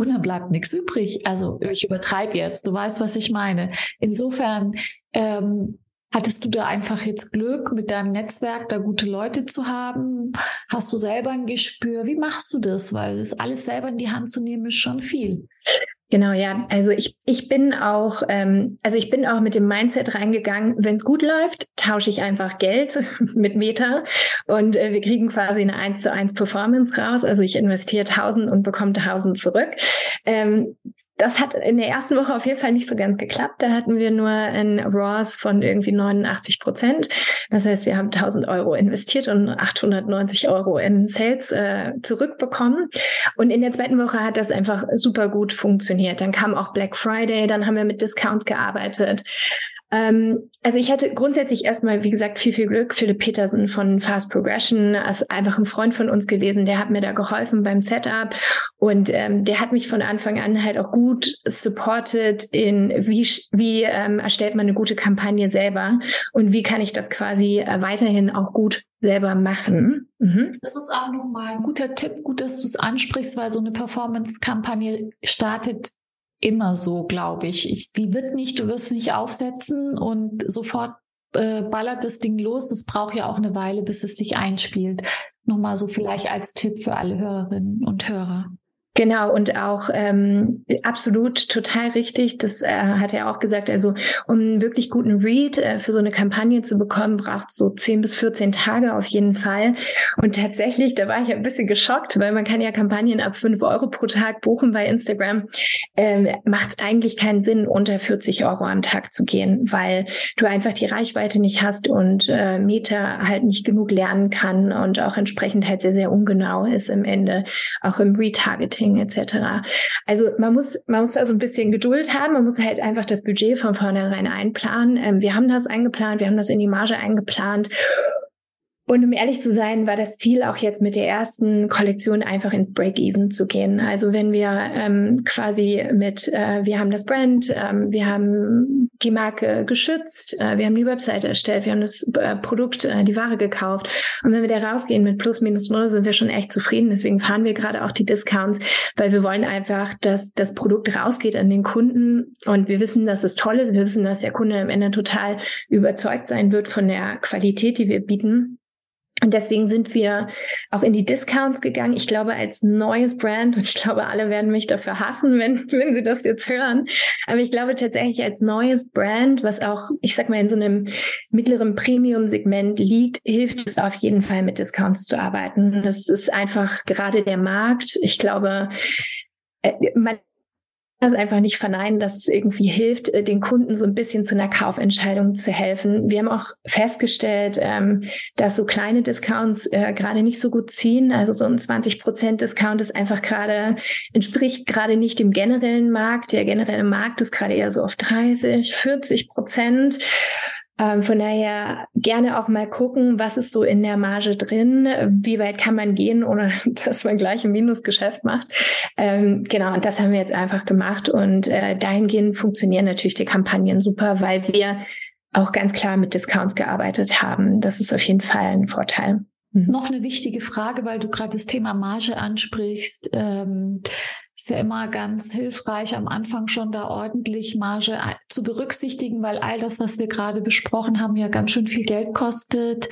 und dann bleibt nichts übrig. Also ich übertreibe jetzt, du weißt, was ich meine. Insofern ähm, hattest du da einfach jetzt Glück, mit deinem Netzwerk da gute Leute zu haben? Hast du selber ein Gespür? Wie machst du das? Weil das alles selber in die Hand zu nehmen, ist schon viel. Genau, ja. Also ich, ich bin auch, ähm, also ich bin auch mit dem Mindset reingegangen, wenn es gut läuft, tausche ich einfach Geld mit Meta und äh, wir kriegen quasi eine 1 zu 1 Performance raus. Also ich investiere 1000 und bekomme 1000 zurück. Ähm, das hat in der ersten Woche auf jeden Fall nicht so ganz geklappt. Da hatten wir nur ein ROAS von irgendwie 89 Prozent. Das heißt, wir haben 1000 Euro investiert und 890 Euro in Sales äh, zurückbekommen. Und in der zweiten Woche hat das einfach super gut funktioniert. Dann kam auch Black Friday, dann haben wir mit Discounts gearbeitet. Ähm, also ich hatte grundsätzlich erstmal, wie gesagt, viel, viel Glück. Philipp Petersen von Fast Progression ist einfach ein Freund von uns gewesen. Der hat mir da geholfen beim Setup und ähm, der hat mich von Anfang an halt auch gut supported in, wie, wie ähm, erstellt man eine gute Kampagne selber und wie kann ich das quasi äh, weiterhin auch gut selber machen. Mhm. Das ist auch nochmal ein guter Tipp, gut, dass du es ansprichst, weil so eine Performance-Kampagne startet immer so, glaube ich. ich. Die wird nicht, du wirst nicht aufsetzen und sofort äh, ballert das Ding los. Es braucht ja auch eine Weile, bis es sich einspielt. Nochmal so vielleicht als Tipp für alle Hörerinnen und Hörer. Genau, und auch ähm, absolut total richtig. Das äh, hat er auch gesagt. Also, um einen wirklich guten Read äh, für so eine Kampagne zu bekommen, braucht so 10 bis 14 Tage auf jeden Fall. Und tatsächlich, da war ich ein bisschen geschockt, weil man kann ja Kampagnen ab 5 Euro pro Tag buchen bei Instagram. Ähm, Macht es eigentlich keinen Sinn, unter 40 Euro am Tag zu gehen, weil du einfach die Reichweite nicht hast und äh, Meta halt nicht genug lernen kann und auch entsprechend halt sehr, sehr ungenau ist im Ende, auch im Retargeting. Marketing etc. Also man muss, man muss da so ein bisschen Geduld haben, man muss halt einfach das Budget von vornherein einplanen. Ähm, wir haben das eingeplant, wir haben das in die Marge eingeplant und um ehrlich zu sein, war das Ziel auch jetzt mit der ersten Kollektion einfach ins Break-Even zu gehen. Also wenn wir ähm, quasi mit, äh, wir haben das Brand, ähm, wir haben die Marke geschützt, äh, wir haben die Webseite erstellt, wir haben das äh, Produkt, äh, die Ware gekauft. Und wenn wir da rausgehen mit plus minus null, sind wir schon echt zufrieden. Deswegen fahren wir gerade auch die Discounts, weil wir wollen einfach, dass das Produkt rausgeht an den Kunden. Und wir wissen, dass es toll ist. Wir wissen, dass der Kunde am Ende total überzeugt sein wird von der Qualität, die wir bieten. Und deswegen sind wir auch in die Discounts gegangen. Ich glaube, als neues Brand, und ich glaube, alle werden mich dafür hassen, wenn, wenn sie das jetzt hören. Aber ich glaube tatsächlich als neues Brand, was auch, ich sag mal, in so einem mittleren Premium-Segment liegt, hilft es auf jeden Fall mit Discounts zu arbeiten. Das ist einfach gerade der Markt. Ich glaube, äh, man das einfach nicht verneinen, dass es irgendwie hilft, äh, den Kunden so ein bisschen zu einer Kaufentscheidung zu helfen. Wir haben auch festgestellt, ähm, dass so kleine Discounts äh, gerade nicht so gut ziehen. Also so ein 20 Prozent Discount ist einfach gerade, entspricht gerade nicht dem generellen Markt. Der generelle Markt ist gerade eher so auf 30, 40 Prozent. Ähm, von daher gerne auch mal gucken, was ist so in der Marge drin, wie weit kann man gehen, ohne dass man gleich ein Minusgeschäft macht. Ähm, genau, und das haben wir jetzt einfach gemacht und äh, dahingehend funktionieren natürlich die Kampagnen super, weil wir auch ganz klar mit Discounts gearbeitet haben. Das ist auf jeden Fall ein Vorteil. Mhm. Noch eine wichtige Frage, weil du gerade das Thema Marge ansprichst. Ähm, ist ja immer ganz hilfreich, am Anfang schon da ordentlich Marge zu berücksichtigen, weil all das, was wir gerade besprochen haben, ja ganz schön viel Geld kostet.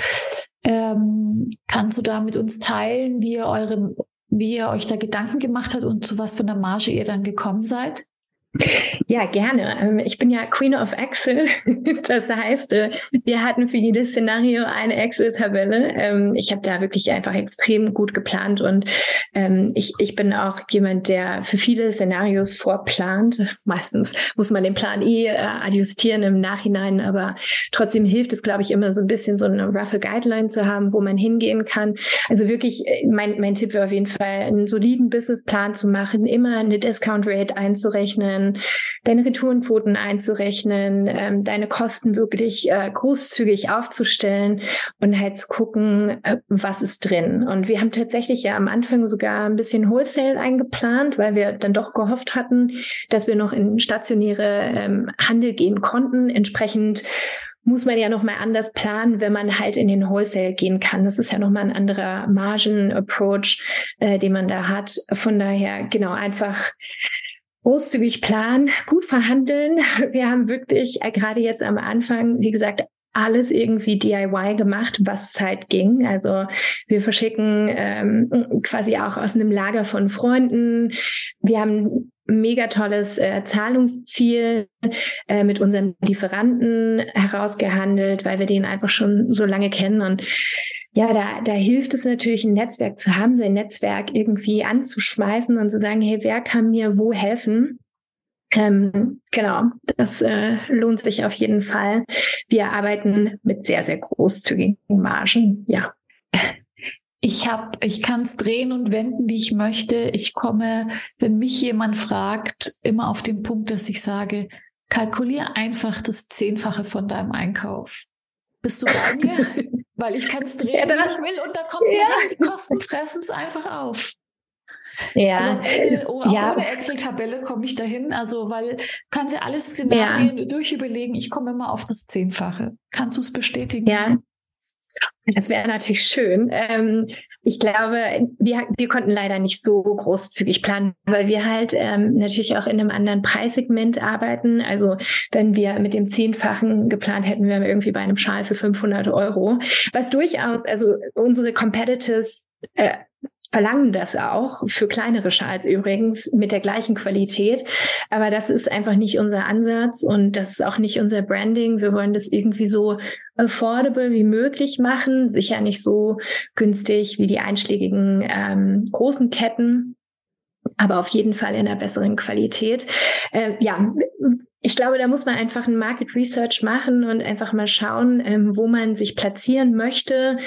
Ähm, kannst du da mit uns teilen, wie ihr eure, wie ihr euch da Gedanken gemacht habt und zu was von der Marge ihr dann gekommen seid? Ja, gerne. Ähm, ich bin ja Queen of Excel. Das heißt, äh, wir hatten für jedes Szenario eine Excel-Tabelle. Ähm, ich habe da wirklich einfach extrem gut geplant und ähm, ich, ich bin auch jemand, der für viele Szenarios vorplant. Meistens muss man den Plan eh äh, adjustieren im Nachhinein, aber trotzdem hilft es, glaube ich, immer so ein bisschen so eine rough Guideline zu haben, wo man hingehen kann. Also wirklich, äh, mein, mein Tipp wäre auf jeden Fall, einen soliden Businessplan zu machen, immer eine Discount Rate einzurechnen einzurechnen, deine Retourenquoten einzurechnen, ähm, deine Kosten wirklich äh, großzügig aufzustellen und halt zu gucken, äh, was ist drin. Und wir haben tatsächlich ja am Anfang sogar ein bisschen Wholesale eingeplant, weil wir dann doch gehofft hatten, dass wir noch in stationäre ähm, Handel gehen konnten. Entsprechend muss man ja noch mal anders planen, wenn man halt in den Wholesale gehen kann. Das ist ja noch mal ein anderer Margen-Approach, äh, den man da hat. Von daher genau einfach großzügig planen, gut verhandeln. Wir haben wirklich äh, gerade jetzt am Anfang, wie gesagt, alles irgendwie DIY gemacht, was es halt ging. Also wir verschicken ähm, quasi auch aus einem Lager von Freunden. Wir haben mega tolles äh, Zahlungsziel äh, mit unserem Lieferanten herausgehandelt, weil wir den einfach schon so lange kennen und ja, da, da hilft es natürlich, ein Netzwerk zu haben, sein Netzwerk irgendwie anzuschmeißen und zu sagen, hey, wer kann mir wo helfen? Ähm, genau, das äh, lohnt sich auf jeden Fall. Wir arbeiten mit sehr, sehr großzügigen Margen, ja. Ich habe, ich kann es drehen und wenden, wie ich möchte. Ich komme, wenn mich jemand fragt, immer auf den Punkt, dass ich sage, kalkulier einfach das Zehnfache von deinem Einkauf. Bist du bei mir? weil ich kann es drehen, ja, wie ich will und da kommt ja. die Kosten fressen es einfach auf. Ja. Also äh, auch ja. ohne Excel-Tabelle komme ich dahin. Also, weil kannst ja alles Szenarien ja. durchüberlegen. Ich komme immer auf das Zehnfache. Kannst du es bestätigen? Ja. Das wäre natürlich schön. Ähm, ich glaube, wir, wir konnten leider nicht so großzügig planen, weil wir halt ähm, natürlich auch in einem anderen Preissegment arbeiten. Also wenn wir mit dem Zehnfachen geplant hätten, wären wir irgendwie bei einem Schal für 500 Euro, was durchaus, also unsere Competitors äh, verlangen das auch für kleinere Schals übrigens mit der gleichen Qualität. Aber das ist einfach nicht unser Ansatz und das ist auch nicht unser Branding. Wir wollen das irgendwie so affordable wie möglich machen, sicher nicht so günstig wie die einschlägigen ähm, großen Ketten aber auf jeden Fall in einer besseren Qualität. Äh, ja, ich glaube, da muss man einfach ein Market Research machen und einfach mal schauen, ähm, wo man sich platzieren möchte.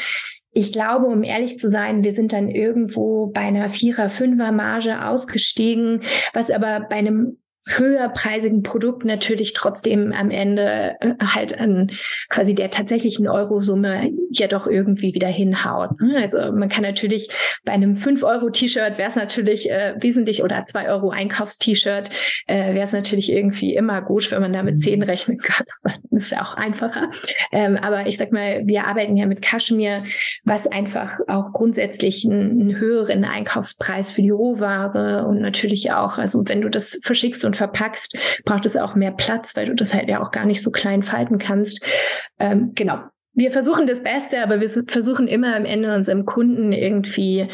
Ich glaube, um ehrlich zu sein, wir sind dann irgendwo bei einer Vierer-, Fünfer-Marge ausgestiegen, was aber bei einem höherpreisigen Produkt natürlich trotzdem am Ende äh, halt an quasi der tatsächlichen Eurosumme ja doch irgendwie wieder hinhaut. Ne? Also man kann natürlich bei einem 5-Euro-T-Shirt wäre es natürlich äh, wesentlich oder 2 Euro Einkaufs-T-Shirt äh, wäre es natürlich irgendwie immer gut, wenn man da mit 10 rechnen kann. Das ist ja auch einfacher. Ähm, aber ich sag mal, wir arbeiten ja mit Kaschmir, was einfach auch grundsätzlich einen, einen höheren Einkaufspreis für die Rohware und natürlich auch, also wenn du das verschickst und und verpackst, braucht es auch mehr Platz, weil du das halt ja auch gar nicht so klein falten kannst. Ähm, genau. Wir versuchen das Beste, aber wir versuchen immer am Ende unserem Kunden irgendwie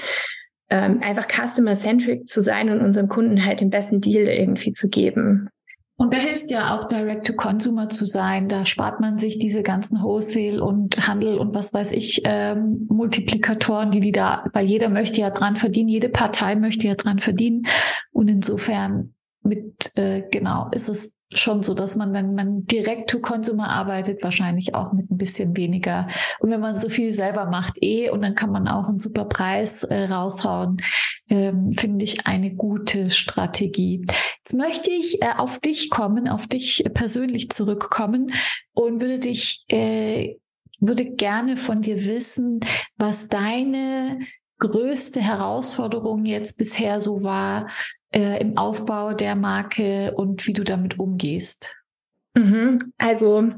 ähm, einfach customer-centric zu sein und unserem Kunden halt den besten Deal irgendwie zu geben. Und da hilft ja auch Direct-to-Consumer zu sein. Da spart man sich diese ganzen Wholesale und Handel und was weiß ich, ähm, Multiplikatoren, die die da, weil jeder möchte ja dran verdienen, jede Partei möchte ja dran verdienen. Und insofern mit, äh, genau, ist es schon so, dass man, wenn man direkt to Consumer arbeitet, wahrscheinlich auch mit ein bisschen weniger. Und wenn man so viel selber macht, eh, und dann kann man auch einen super Preis äh, raushauen, ähm, finde ich eine gute Strategie. Jetzt möchte ich äh, auf dich kommen, auf dich persönlich zurückkommen und würde dich, äh, würde gerne von dir wissen, was deine größte Herausforderung jetzt bisher so war äh, im Aufbau der Marke und wie du damit umgehst. Mhm. Also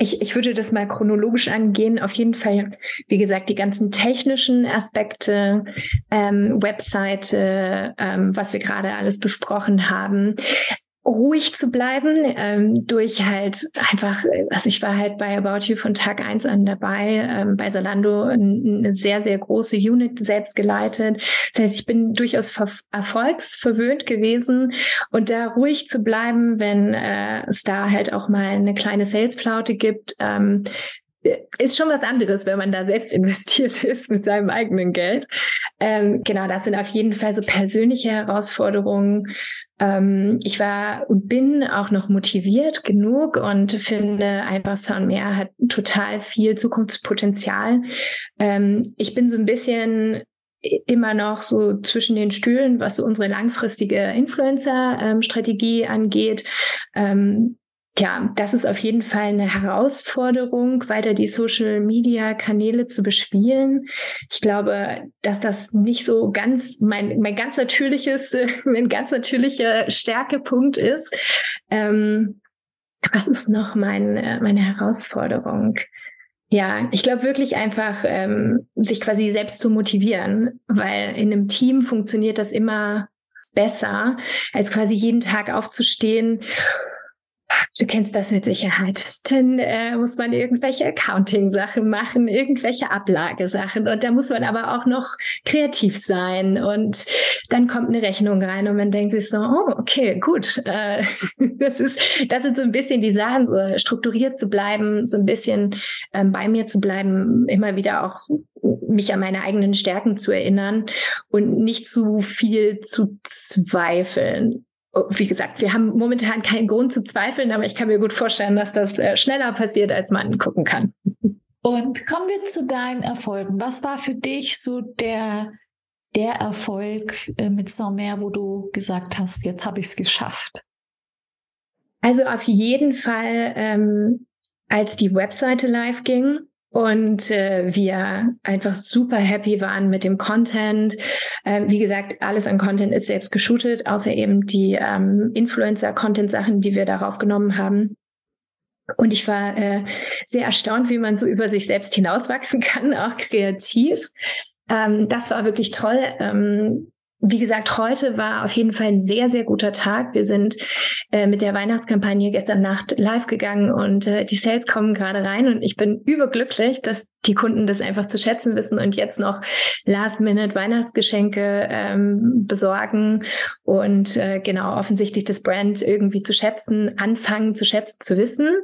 ich, ich würde das mal chronologisch angehen. Auf jeden Fall, wie gesagt, die ganzen technischen Aspekte, ähm, Webseite, ähm, was wir gerade alles besprochen haben ruhig zu bleiben, ähm, durch halt einfach, also ich war halt bei About You von Tag eins an dabei, ähm, bei Solando eine sehr, sehr große Unit selbst geleitet. Das heißt, ich bin durchaus erfolgsverwöhnt gewesen und da ruhig zu bleiben, wenn äh, es da halt auch mal eine kleine Salesflaute gibt, ähm, ist schon was anderes, wenn man da selbst investiert ist mit seinem eigenen Geld. Ähm, genau, das sind auf jeden Fall so persönliche Herausforderungen, ich war und bin auch noch motiviert genug und finde einfach Soundmeer hat total viel Zukunftspotenzial. Ähm, ich bin so ein bisschen immer noch so zwischen den Stühlen, was unsere langfristige Influencer-Strategie angeht. Ja, das ist auf jeden Fall eine Herausforderung, weiter die Social Media Kanäle zu bespielen. Ich glaube, dass das nicht so ganz mein, mein ganz natürliches, mein ganz natürlicher Stärkepunkt ist. Ähm, was ist noch mein, meine Herausforderung? Ja, ich glaube wirklich einfach, ähm, sich quasi selbst zu motivieren, weil in einem Team funktioniert das immer besser, als quasi jeden Tag aufzustehen Du kennst das mit Sicherheit. Dann äh, muss man irgendwelche Accounting-Sachen machen, irgendwelche Ablagesachen. Und da muss man aber auch noch kreativ sein. Und dann kommt eine Rechnung rein und man denkt sich so, oh, okay, gut. Äh, das ist, das sind so ein bisschen die Sachen, strukturiert zu bleiben, so ein bisschen ähm, bei mir zu bleiben, immer wieder auch mich an meine eigenen Stärken zu erinnern und nicht zu viel zu zweifeln wie gesagt, wir haben momentan keinen Grund zu zweifeln, aber ich kann mir gut vorstellen, dass das äh, schneller passiert, als man gucken kann. Und kommen wir zu deinen Erfolgen. Was war für dich so der, der Erfolg äh, mit Saint-Mer, wo du gesagt hast, jetzt habe ich es geschafft? Also auf jeden Fall, ähm, als die Webseite live ging, und äh, wir einfach super happy waren mit dem Content. Äh, wie gesagt, alles an Content ist selbst geshootet, außer eben die ähm, Influencer-Content-Sachen, die wir darauf genommen haben. Und ich war äh, sehr erstaunt, wie man so über sich selbst hinauswachsen kann, auch kreativ. Ähm, das war wirklich toll. Ähm, wie gesagt, heute war auf jeden Fall ein sehr, sehr guter Tag. Wir sind äh, mit der Weihnachtskampagne gestern Nacht live gegangen und äh, die Sales kommen gerade rein und ich bin überglücklich, dass die Kunden das einfach zu schätzen wissen und jetzt noch Last-Minute Weihnachtsgeschenke ähm, besorgen und äh, genau offensichtlich das Brand irgendwie zu schätzen, anfangen zu schätzen, zu wissen.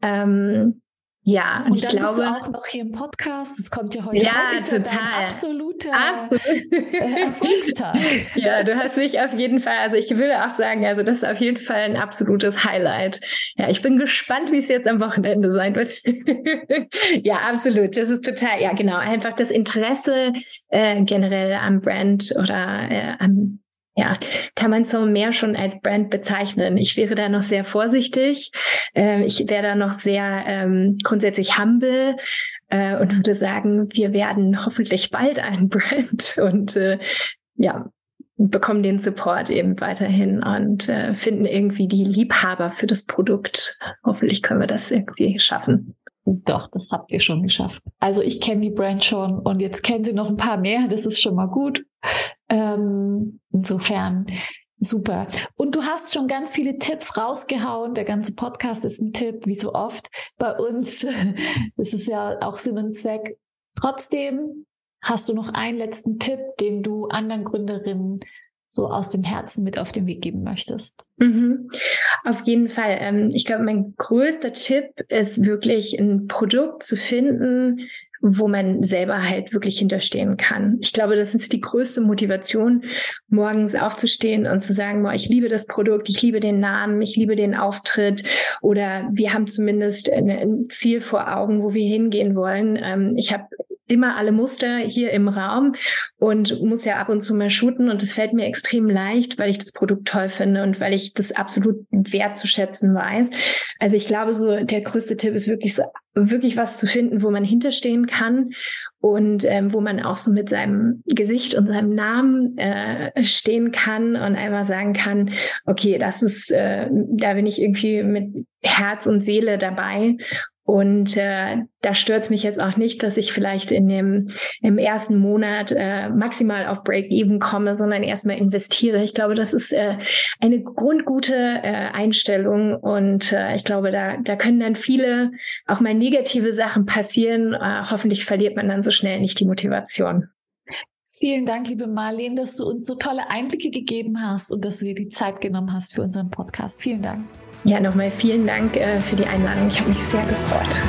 Ähm, ja, und ich dann glaube bist du auch noch hier im Podcast. Es kommt ja heute. Ja, heute total. Ja absoluter Absolut. Äh, Erfolgstag. ja, du hast mich auf jeden Fall. Also ich würde auch sagen, also das ist auf jeden Fall ein absolutes Highlight. Ja, ich bin gespannt, wie es jetzt am Wochenende sein wird. ja, absolut. Das ist total. Ja, genau. Einfach das Interesse äh, generell am Brand oder äh, am ja, kann man so mehr schon als Brand bezeichnen. Ich wäre da noch sehr vorsichtig. Äh, ich wäre da noch sehr ähm, grundsätzlich humble äh, und würde sagen, wir werden hoffentlich bald ein Brand und äh, ja, bekommen den Support eben weiterhin und äh, finden irgendwie die Liebhaber für das Produkt. Hoffentlich können wir das irgendwie schaffen. Doch, das habt ihr schon geschafft. Also ich kenne die Brand schon und jetzt kennen sie noch ein paar mehr. Das ist schon mal gut. Ähm, insofern super. Und du hast schon ganz viele Tipps rausgehauen. Der ganze Podcast ist ein Tipp, wie so oft bei uns. Das ist ja auch Sinn und Zweck. Trotzdem hast du noch einen letzten Tipp, den du anderen Gründerinnen so aus dem Herzen mit auf den Weg geben möchtest? Mhm. Auf jeden Fall. Ähm, ich glaube, mein größter Tipp ist wirklich ein Produkt zu finden, wo man selber halt wirklich hinterstehen kann. Ich glaube, das ist die größte Motivation, morgens aufzustehen und zu sagen, boah, ich liebe das Produkt, ich liebe den Namen, ich liebe den Auftritt oder wir haben zumindest ein Ziel vor Augen, wo wir hingehen wollen. Ähm, ich habe immer alle Muster hier im Raum und muss ja ab und zu mal shooten und es fällt mir extrem leicht, weil ich das Produkt toll finde und weil ich das absolut wertzuschätzen weiß. Also ich glaube, so der größte Tipp ist wirklich so wirklich was zu finden, wo man hinterstehen kann und ähm, wo man auch so mit seinem Gesicht und seinem Namen äh, stehen kann und einmal sagen kann, okay, das ist, äh, da bin ich irgendwie mit Herz und Seele dabei und äh, da stört es mich jetzt auch nicht, dass ich vielleicht in dem im ersten Monat äh, maximal auf Break-Even komme, sondern erstmal investiere. Ich glaube, das ist äh, eine grundgute äh, Einstellung und äh, ich glaube, da, da können dann viele auch mal negative Sachen passieren. Äh, hoffentlich verliert man dann so schnell nicht die Motivation. Vielen Dank, liebe Marlene, dass du uns so tolle Einblicke gegeben hast und dass du dir die Zeit genommen hast für unseren Podcast. Vielen Dank. Ja, nochmal vielen Dank äh, für die Einladung. Ich habe mich sehr gefreut.